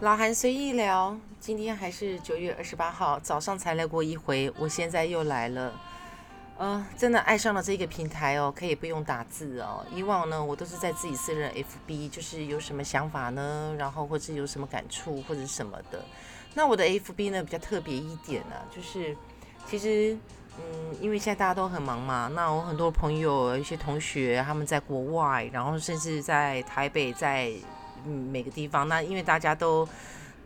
老韩随意聊，今天还是九月二十八号早上才来过一回，我现在又来了。呃，真的爱上了这个平台哦，可以不用打字哦。以往呢，我都是在自己私人 FB，就是有什么想法呢，然后或者有什么感触或者什么的。那我的 FB 呢比较特别一点呢，就是其实嗯，因为现在大家都很忙嘛，那我很多朋友、一些同学他们在国外，然后甚至在台北，在嗯每个地方，那因为大家都。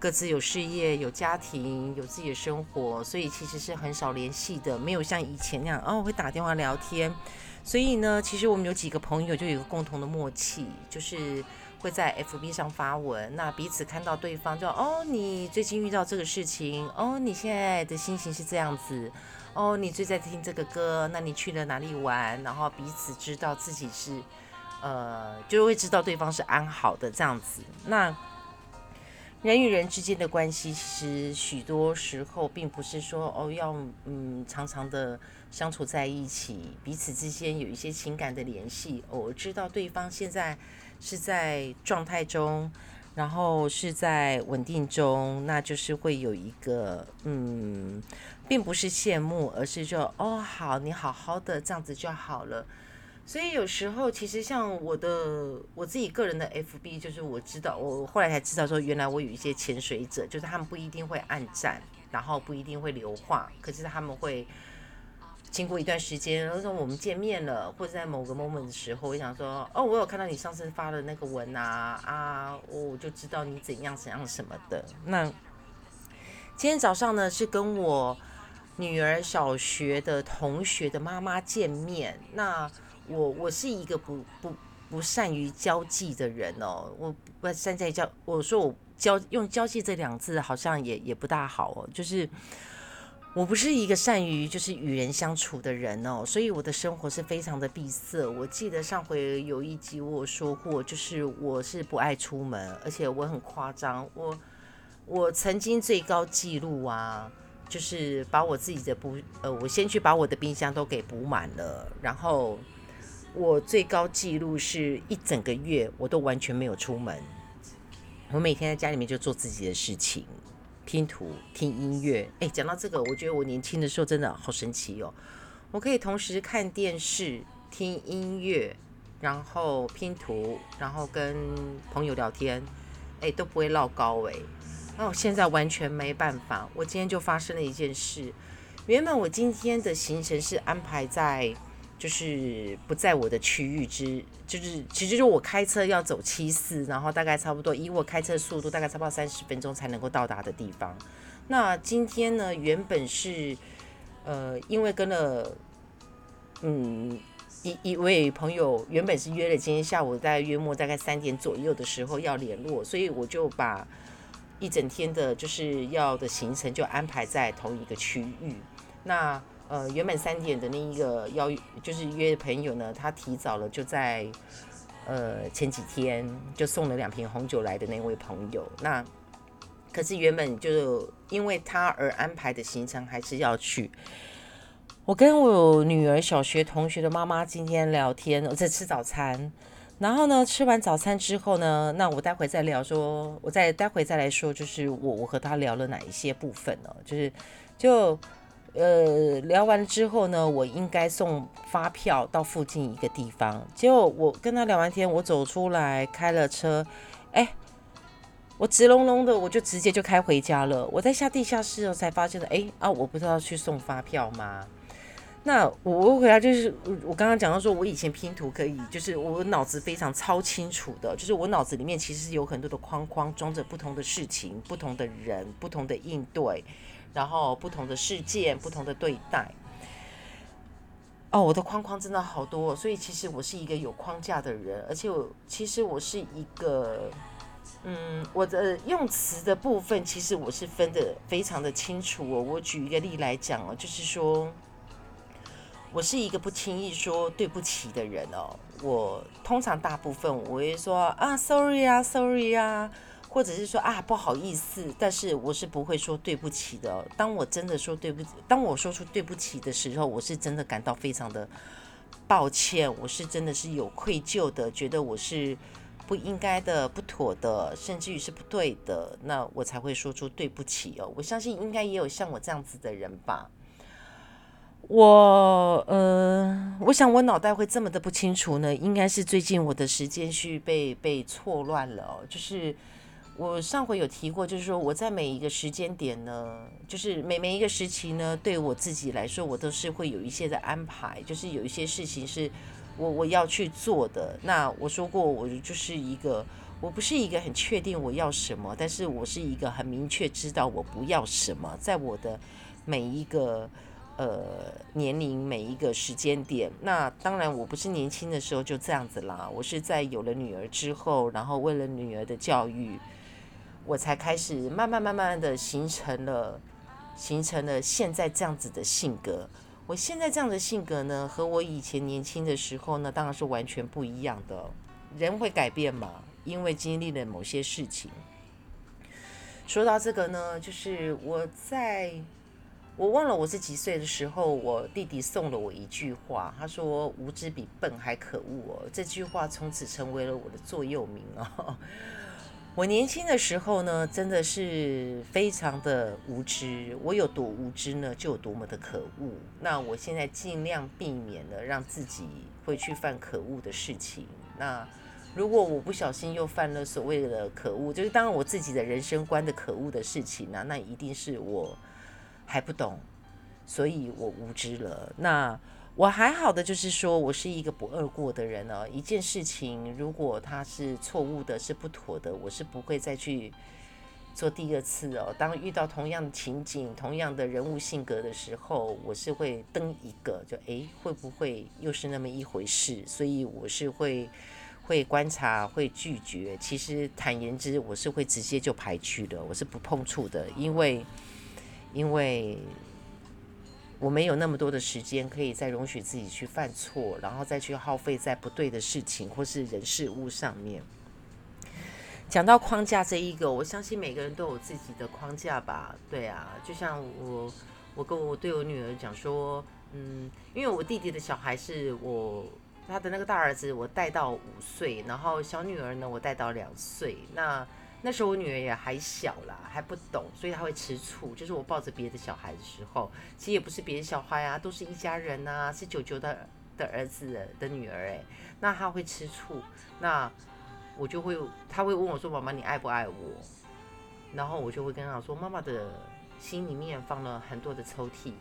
各自有事业、有家庭、有自己的生活，所以其实是很少联系的，没有像以前那样哦会打电话聊天。所以呢，其实我们有几个朋友就有个共同的默契，就是会在 FB 上发文，那彼此看到对方就哦，你最近遇到这个事情，哦，你现在的心情是这样子，哦，你最在听这个歌，那你去了哪里玩？然后彼此知道自己是呃，就会知道对方是安好的这样子。那人与人之间的关系，其实许多时候并不是说哦要嗯常常的相处在一起，彼此之间有一些情感的联系。我知道对方现在是在状态中，然后是在稳定中，那就是会有一个嗯，并不是羡慕，而是就哦好，你好好的这样子就好了。所以有时候，其实像我的我自己个人的 FB，就是我知道，我后来才知道说，原来我有一些潜水者，就是他们不一定会暗赞，然后不一定会留话，可是他们会经过一段时间，然后说我们见面了，或者在某个 moment 的时候，我想说，哦，我有看到你上次发的那个文啊，啊，我就知道你怎样怎样什么的。那今天早上呢，是跟我女儿小学的同学的妈妈见面，那。我我是一个不不不善于交际的人哦，我不善在交，我说我交用交际这两字好像也也不大好哦，就是我不是一个善于就是与人相处的人哦，所以我的生活是非常的闭塞。我记得上回有一集我说过，就是我是不爱出门，而且我很夸张，我我曾经最高纪录啊，就是把我自己的补呃，我先去把我的冰箱都给补满了，然后。我最高纪录是一整个月，我都完全没有出门。我每天在家里面就做自己的事情，拼图、听音乐。哎，讲到这个，我觉得我年轻的时候真的好神奇哦！我可以同时看电视、听音乐，然后拼图，然后跟朋友聊天，哎，都不会落高哎。那我现在完全没办法。我今天就发生了一件事。原本我今天的行程是安排在。就是不在我的区域之，就是其实就我开车要走七四，然后大概差不多以我开车速度，大概差不多三十分钟才能够到达的地方。那今天呢，原本是呃，因为跟了嗯一一位朋友，原本是约了今天下午在约莫大概三点左右的时候要联络，所以我就把一整天的就是要的行程就安排在同一个区域。那呃，原本三点的那一个邀就是约朋友呢，他提早了就在呃前几天就送了两瓶红酒来的那位朋友。那可是原本就因为他而安排的行程还是要去。我跟我女儿小学同学的妈妈今天聊天，我在吃早餐。然后呢，吃完早餐之后呢，那我待会再聊说，我再待会再来说，就是我我和他聊了哪一些部分呢？就是就。呃，聊完之后呢，我应该送发票到附近一个地方。结果我跟他聊完天，我走出来开了车，哎，我直隆隆的，我就直接就开回家了。我在下地下室的时候才发现的，哎啊，我不是要去送发票吗？那我我回来就是我刚刚讲到说，我以前拼图可以，就是我脑子非常超清楚的，就是我脑子里面其实是有很多的框框，装着不同的事情、不同的人、不同的应对。然后不同的事件，不同的对待。哦，我的框框真的好多，所以其实我是一个有框架的人，而且我其实我是一个，嗯，我的用词的部分其实我是分的非常的清楚哦。我举一个例来讲哦，就是说，我是一个不轻易说对不起的人哦。我通常大部分我会说啊，sorry 啊，sorry 啊。或者是说啊不好意思，但是我是不会说对不起的。当我真的说对不起，当我说出对不起的时候，我是真的感到非常的抱歉，我是真的是有愧疚的，觉得我是不应该的、不妥的，甚至于是不对的，那我才会说出对不起哦。我相信应该也有像我这样子的人吧。我呃，我想我脑袋会这么的不清楚呢，应该是最近我的时间序被被错乱了哦。就是我上回有提过，就是说我在每一个时间点呢，就是每每一个时期呢，对我自己来说，我都是会有一些的安排，就是有一些事情是。我我要去做的，那我说过，我就是一个，我不是一个很确定我要什么，但是我是一个很明确知道我不要什么，在我的每一个呃年龄每一个时间点，那当然我不是年轻的时候就这样子啦，我是在有了女儿之后，然后为了女儿的教育，我才开始慢慢慢慢的形成了形成了现在这样子的性格。我现在这样的性格呢，和我以前年轻的时候呢，当然是完全不一样的。人会改变嘛，因为经历了某些事情。说到这个呢，就是我在我忘了我是几岁的时候，我弟弟送了我一句话，他说“无知比笨还可恶”哦，这句话从此成为了我的座右铭哦。我年轻的时候呢，真的是非常的无知。我有多无知呢，就有多么的可恶。那我现在尽量避免了让自己会去犯可恶的事情。那如果我不小心又犯了所谓的可恶，就是当然我自己的人生观的可恶的事情呢，那一定是我还不懂，所以我无知了。那。我还好的，就是说我是一个不二过的人哦。一件事情如果它是错误的，是不妥的，我是不会再去做第二次哦。当遇到同样的情景、同样的人物性格的时候，我是会登一个，就诶，会不会又是那么一回事？所以我是会会观察，会拒绝。其实坦言之，我是会直接就排拒的，我是不碰触的，因为因为。我没有那么多的时间可以再容许自己去犯错，然后再去耗费在不对的事情或是人事物上面。讲到框架这一个，我相信每个人都有自己的框架吧？对啊，就像我，我跟我对我女儿讲说，嗯，因为我弟弟的小孩是我他的那个大儿子，我带到五岁，然后小女儿呢，我带到两岁，那。那时候我女儿也还小啦，还不懂，所以她会吃醋。就是我抱着别的小孩的时候，其实也不是别的小孩啊，都是一家人呐，是九九的的儿子的女儿哎，那她会吃醋，那我就会，她会问我说：“妈妈，你爱不爱我？”然后我就会跟她说：“妈妈的心里面放了很多的抽屉，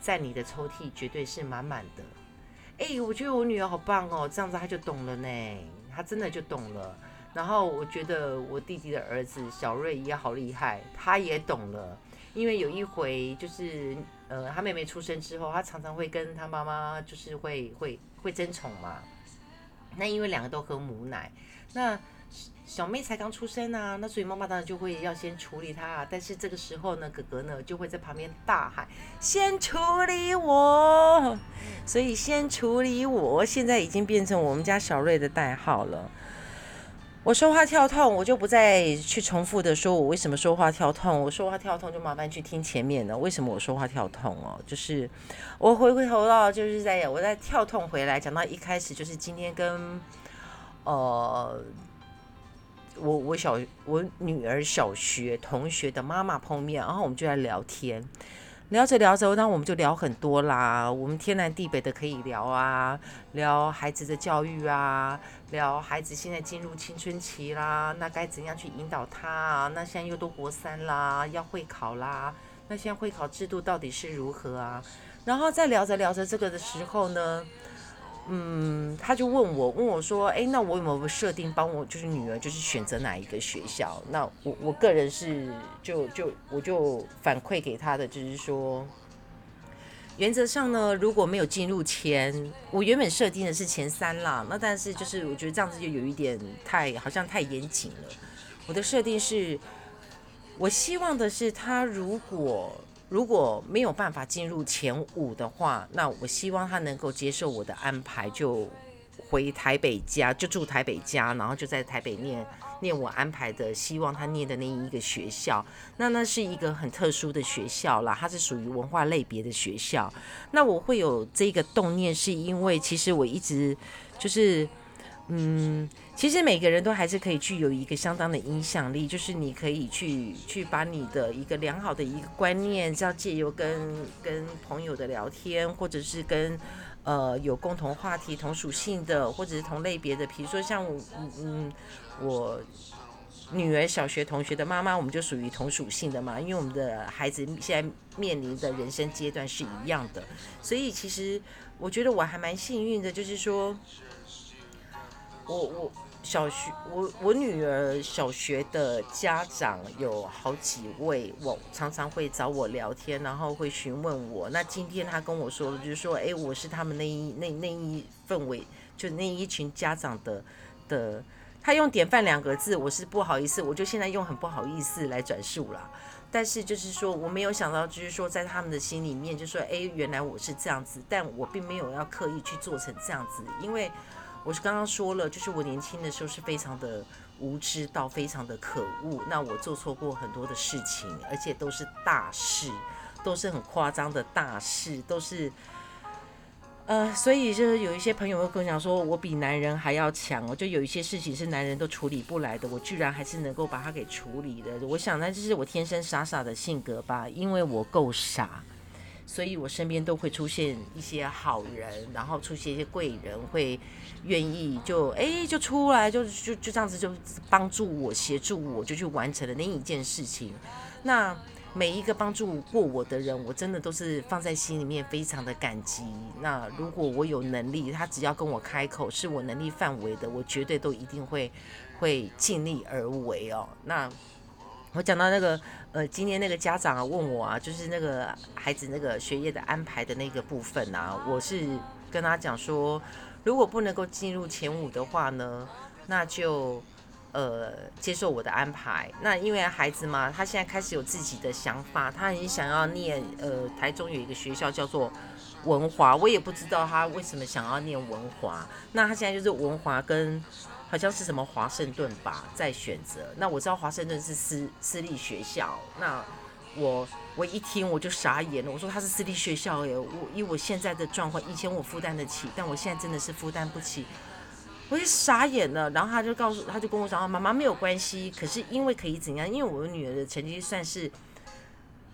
在你的抽屉绝对是满满的。”哎，我觉得我女儿好棒哦，这样子她就懂了呢，她真的就懂了。然后我觉得我弟弟的儿子小瑞也好厉害，他也懂了。因为有一回就是，呃，他妹妹出生之后，他常常会跟他妈妈就是会会会争宠嘛。那因为两个都喝母奶，那小妹才刚出生啊，那所以妈妈当然就会要先处理他。但是这个时候呢，哥哥呢就会在旁边大喊：“先处理我！”所以先处理我，现在已经变成我们家小瑞的代号了。我说话跳痛，我就不再去重复的说，我为什么说话跳痛。我说话跳痛，就麻烦去听前面的。为什么我说话跳痛哦？就是我回回头到，就是在我在跳痛回来，讲到一开始，就是今天跟呃我我小我女儿小学同学的妈妈碰面，然后我们就在聊天。聊着聊着，那我们就聊很多啦。我们天南地北的可以聊啊，聊孩子的教育啊，聊孩子现在进入青春期啦，那该怎样去引导他啊？那现在又都国三啦，要会考啦，那现在会考制度到底是如何啊？然后在聊着聊着这个的时候呢？嗯，他就问我，问我说，哎，那我有没有设定帮我就是女儿就是选择哪一个学校？那我我个人是就就我就反馈给他的就是说，原则上呢，如果没有进入前，我原本设定的是前三啦，那但是就是我觉得这样子就有一点太好像太严谨了。我的设定是，我希望的是他如果。如果没有办法进入前五的话，那我希望他能够接受我的安排，就回台北家，就住台北家，然后就在台北念念我安排的，希望他念的那一个学校。那那是一个很特殊的学校啦，它是属于文化类别的学校。那我会有这个动念，是因为其实我一直就是。嗯，其实每个人都还是可以具有一个相当的影响力，就是你可以去去把你的一个良好的一个观念，要借由跟跟朋友的聊天，或者是跟呃有共同话题、同属性的，或者是同类别的，比如说像嗯嗯我女儿小学同学的妈妈，我们就属于同属性的嘛，因为我们的孩子现在面临的人生阶段是一样的，所以其实我觉得我还蛮幸运的，就是说。我我小学我我女儿小学的家长有好几位，我常常会找我聊天，然后会询问我。那今天他跟我说了，就是说，哎，我是他们那一那那一氛围，就那一群家长的的，他用典范两个字，我是不好意思，我就现在用很不好意思来转述了。但是就是说，我没有想到，就是说，在他们的心里面，就说，哎，原来我是这样子，但我并没有要刻意去做成这样子，因为。我是刚刚说了，就是我年轻的时候是非常的无知到非常的可恶。那我做错过很多的事情，而且都是大事，都是很夸张的大事，都是呃，所以就是有一些朋友会跟我讲说，我比男人还要强。我就有一些事情是男人都处理不来的，我居然还是能够把它给处理的。我想那就是我天生傻傻的性格吧，因为我够傻。所以我身边都会出现一些好人，然后出现一些贵人，会愿意就哎就出来，就就就这样子就帮助我，协助我，就去完成了那一件事情。那每一个帮助过我的人，我真的都是放在心里面，非常的感激。那如果我有能力，他只要跟我开口，是我能力范围的，我绝对都一定会会尽力而为哦。那。我讲到那个，呃，今天那个家长啊问我啊，就是那个孩子那个学业的安排的那个部分啊，我是跟他讲说，如果不能够进入前五的话呢，那就呃接受我的安排。那因为孩子嘛，他现在开始有自己的想法，他很想要念呃台中有一个学校叫做文华，我也不知道他为什么想要念文华。那他现在就是文华跟。好像是什么华盛顿吧，在选择。那我知道华盛顿是私私立学校，那我我一听我就傻眼了。我说他是私立学校耶，我以我现在的状况，以前我负担得起，但我现在真的是负担不起，我就傻眼了。然后他就告诉，他就跟我讲，妈妈没有关系，可是因为可以怎样？因为我女儿的成绩算是。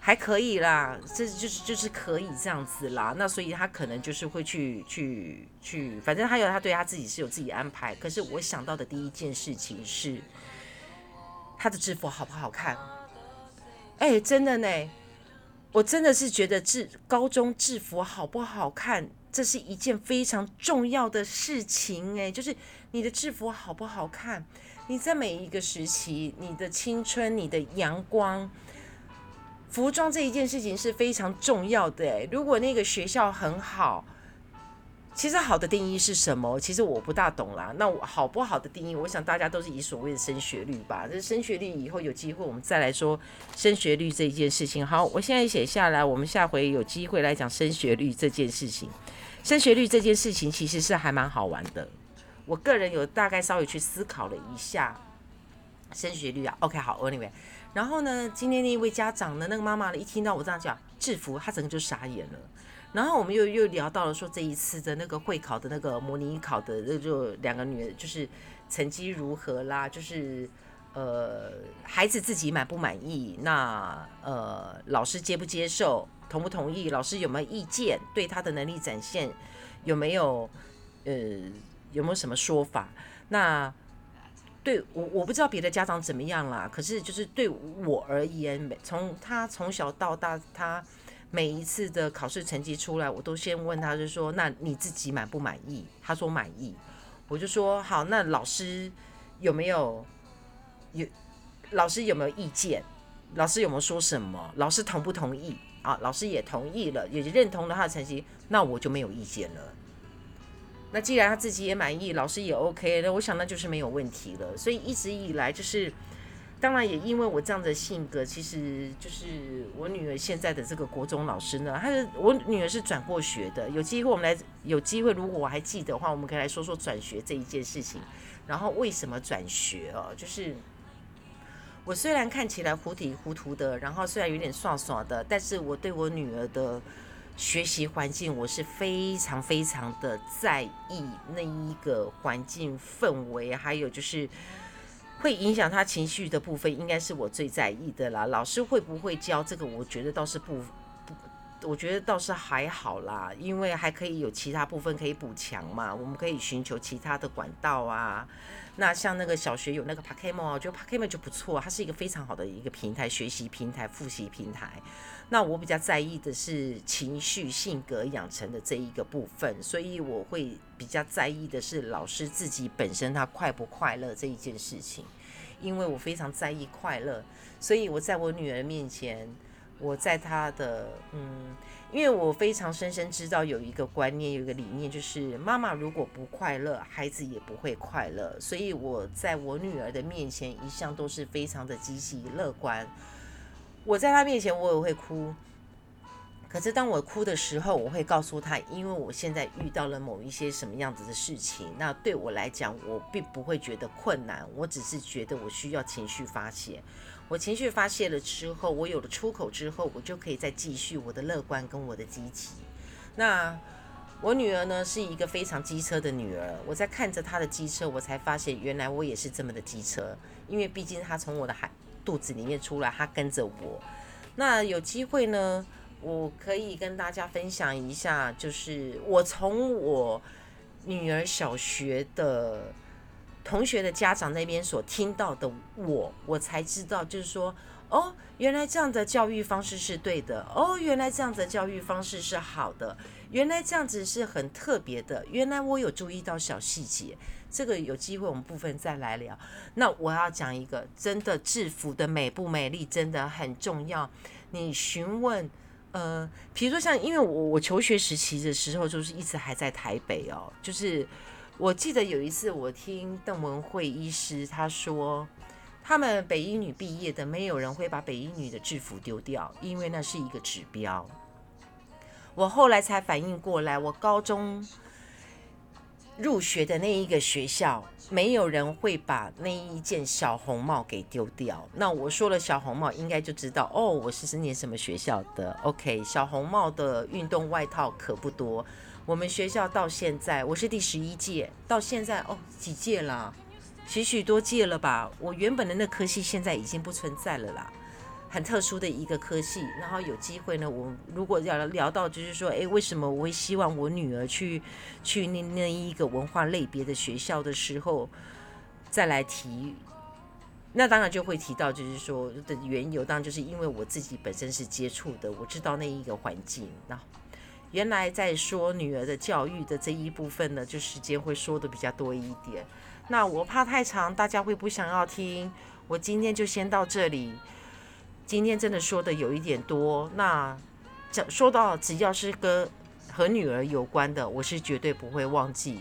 还可以啦，这就是就是可以这样子啦。那所以他可能就是会去去去，反正他有他对他自己是有自己安排。可是我想到的第一件事情是，他的制服好不好看？哎，真的呢，我真的是觉得制高中制服好不好看，这是一件非常重要的事情。哎，就是你的制服好不好看？你在每一个时期，你的青春，你的阳光。服装这一件事情是非常重要的，如果那个学校很好，其实好的定义是什么？其实我不大懂啦。那好不好的定义，我想大家都是以所谓的升学率吧。这升学率以后有机会我们再来说升学率这一件事情。好，我现在写下来，我们下回有机会来讲升学率这件事情。升学率这件事情其实是还蛮好玩的。我个人有大概稍微去思考了一下升学率啊。OK，好，Anyway。然后呢，今天那一位家长呢，那个妈妈呢，一听到我这样讲制服，她整个就傻眼了。然后我们又又聊到了说这一次的那个会考的那个模拟考的，那就两个女儿就是成绩如何啦，就是呃孩子自己满不满意，那呃老师接不接受，同不同意，老师有没有意见，对他的能力展现有没有呃有没有什么说法？那。对我我不知道别的家长怎么样啦，可是就是对我而言，从他从小到大，他每一次的考试成绩出来，我都先问他，就说那你自己满不满意？他说满意，我就说好，那老师有没有有老师有没有意见？老师有没有说什么？老师同不同意？啊，老师也同意了，也认同了他的成绩，那我就没有意见了。那既然他自己也满意，老师也 OK，那我想那就是没有问题了。所以一直以来就是，当然也因为我这样的性格，其实就是我女儿现在的这个国中老师呢，她是我女儿是转过学的。有机会我们来，有机会如果我还记得的话，我们可以来说说转学这一件事情。然后为什么转学哦？就是我虽然看起来糊里糊涂的，然后虽然有点耍耍的，但是我对我女儿的。学习环境，我是非常非常的在意那一个环境氛围，还有就是会影响他情绪的部分，应该是我最在意的啦。老师会不会教这个？我觉得倒是不，我觉得倒是还好啦，因为还可以有其他部分可以补强嘛。我们可以寻求其他的管道啊。那像那个小学有那个 p a k e m o 我觉得 p a k e m o 就不错，它是一个非常好的一个平台，学习平台、复习平台。那我比较在意的是情绪性格养成的这一个部分，所以我会比较在意的是老师自己本身他快不快乐这一件事情，因为我非常在意快乐，所以我在我女儿面前，我在他的嗯，因为我非常深深知道有一个观念，有一个理念，就是妈妈如果不快乐，孩子也不会快乐，所以我在我女儿的面前一向都是非常的积极乐观。我在她面前，我也会哭。可是当我哭的时候，我会告诉他，因为我现在遇到了某一些什么样子的事情。那对我来讲，我并不会觉得困难，我只是觉得我需要情绪发泄。我情绪发泄了之后，我有了出口之后，我就可以再继续我的乐观跟我的积极。那我女儿呢，是一个非常机车的女儿。我在看着她的机车，我才发现原来我也是这么的机车。因为毕竟她从我的孩。肚子里面出来，她跟着我。那有机会呢，我可以跟大家分享一下，就是我从我女儿小学的同学的家长那边所听到的，我我才知道，就是说，哦，原来这样的教育方式是对的，哦，原来这样的教育方式是好的，原来这样子是很特别的，原来我有注意到小细节。这个有机会我们部分再来聊。那我要讲一个真的制服的美不美丽真的很重要。你询问，呃，比如说像，因为我我求学时期的时候就是一直还在台北哦，就是我记得有一次我听邓文慧医师他说，他们北医女毕业的没有人会把北医女的制服丢掉，因为那是一个指标。我后来才反应过来，我高中。入学的那一个学校，没有人会把那一件小红帽给丢掉。那我说了小红帽，应该就知道哦，我是是念什么学校的。OK，小红帽的运动外套可不多。我们学校到现在，我是第十一届，到现在哦，几届了？许许多届了吧？我原本的那科系现在已经不存在了啦。很特殊的一个科系，然后有机会呢，我如果要聊到，就是说，哎，为什么我会希望我女儿去去那那一个文化类别的学校的时候，再来提，那当然就会提到，就是说的缘由，当然就是因为我自己本身是接触的，我知道那一个环境。那原来在说女儿的教育的这一部分呢，就时间会说的比较多一点。那我怕太长，大家会不想要听，我今天就先到这里。今天真的说的有一点多，那讲说到只要是跟和女儿有关的，我是绝对不会忘记。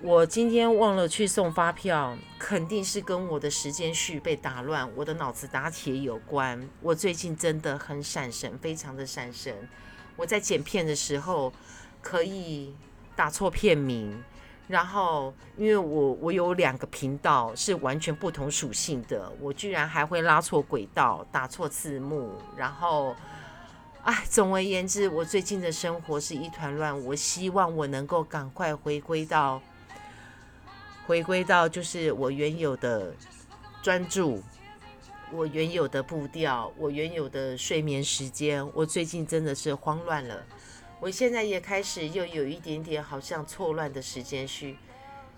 我今天忘了去送发票，肯定是跟我的时间序被打乱，我的脑子打铁有关。我最近真的很闪神，非常的闪神。我在剪片的时候可以打错片名。然后，因为我我有两个频道是完全不同属性的，我居然还会拉错轨道、打错字幕。然后，哎，总而言之，我最近的生活是一团乱。我希望我能够赶快回归到，回归到就是我原有的专注，我原有的步调，我原有的睡眠时间。我最近真的是慌乱了。我现在也开始又有一点点好像错乱的时间序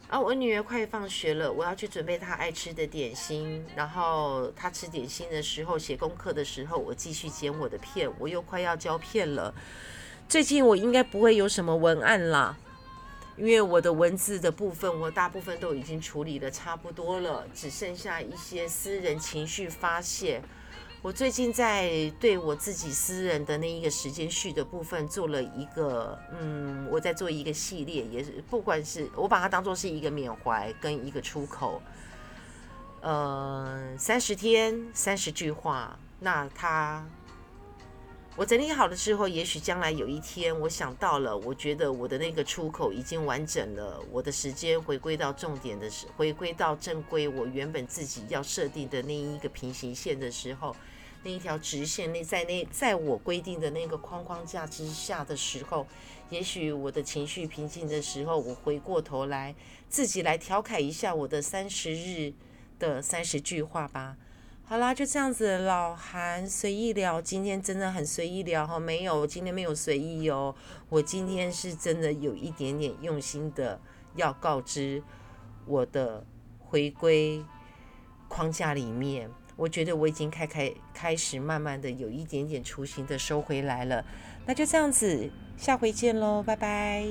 啊！我女儿快放学了，我要去准备她爱吃的点心。然后她吃点心的时候，写功课的时候，我继续剪我的片。我又快要胶片了。最近我应该不会有什么文案啦，因为我的文字的部分，我大部分都已经处理的差不多了，只剩下一些私人情绪发泄。我最近在对我自己私人的那一个时间序的部分做了一个，嗯，我在做一个系列，也是不管是我把它当做是一个缅怀跟一个出口，呃，三十天三十句话，那它我整理好了之后，也许将来有一天我想到了，我觉得我的那个出口已经完整了，我的时间回归到重点的时，回归到正规，我原本自己要设定的那一个平行线的时候。那一条直线，那在那在我规定的那个框框架之下的时候，也许我的情绪平静的时候，我回过头来自己来调侃一下我的三十日的三十句话吧。好啦，就这样子，老韩随意聊。今天真的很随意聊哈，没有，今天没有随意哦。我今天是真的有一点点用心的，要告知我的回归框架里面。我觉得我已经开开开始慢慢的有一点点雏形的收回来了。那就这样子，下回见喽，拜拜。